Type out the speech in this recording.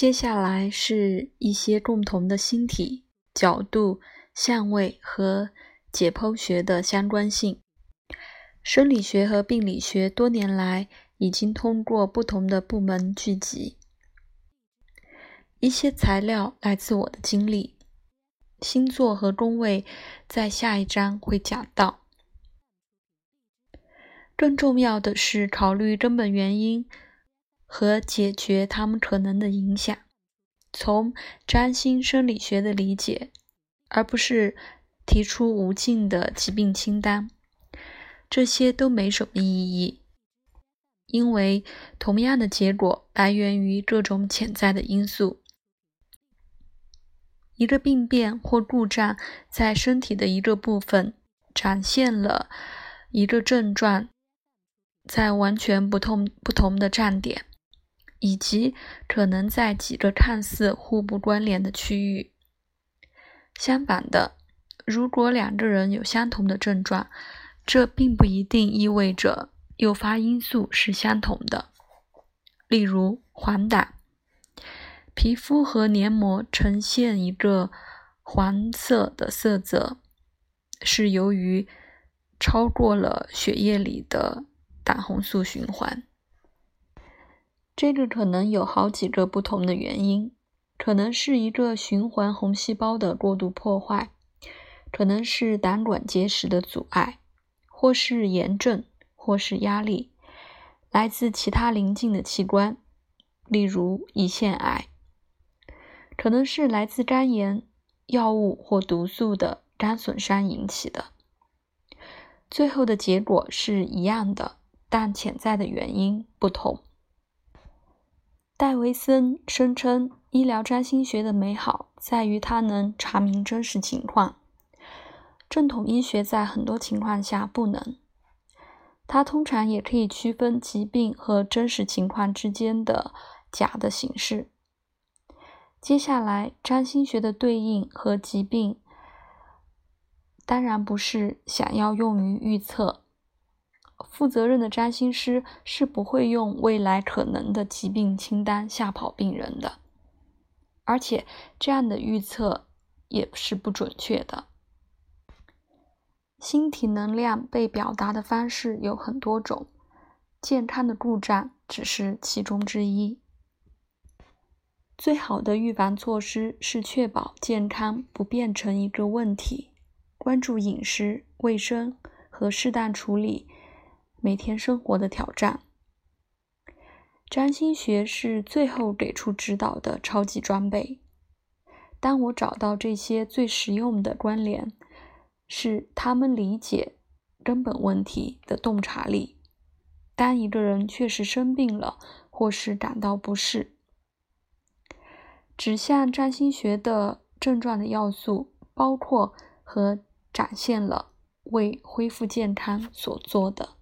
接下来是一些共同的星体、角度、相位和解剖学的相关性。生理学和病理学多年来已经通过不同的部门聚集。一些材料来自我的经历。星座和宫位在下一章会讲到。更重要的是考虑根本原因。和解决他们可能的影响，从占星生理学的理解，而不是提出无尽的疾病清单，这些都没什么意义，因为同样的结果来源于各种潜在的因素。一个病变或故障在身体的一个部分展现了一个症状，在完全不同不同的站点。以及可能在几个看似互不关联的区域。相反的，如果两个人有相同的症状，这并不一定意味着诱发因素是相同的。例如，黄疸，皮肤和黏膜呈现一个黄色的色泽，是由于超过了血液里的胆红素循环。这个可能有好几个不同的原因，可能是一个循环红细胞的过度破坏，可能是胆管结石的阻碍，或是炎症，或是压力，来自其他邻近的器官，例如胰腺癌，可能是来自肝炎、药物或毒素的肝损伤引起的。最后的结果是一样的，但潜在的原因不同。戴维森声称，医疗占星学的美好在于它能查明真实情况，正统医学在很多情况下不能。它通常也可以区分疾病和真实情况之间的假的形式。接下来，占星学的对应和疾病，当然不是想要用于预测。负责任的占星师是不会用未来可能的疾病清单吓跑病人的，而且这样的预测也是不准确的。星体能量被表达的方式有很多种，健康的故障只是其中之一。最好的预防措施是确保健康不变成一个问题，关注饮食、卫生和适当处理。每天生活的挑战。占星学是最后给出指导的超级装备。当我找到这些最实用的关联，是他们理解根本问题的洞察力。当一个人确实生病了，或是感到不适，指向占星学的症状的要素，包括和展现了为恢复健康所做的。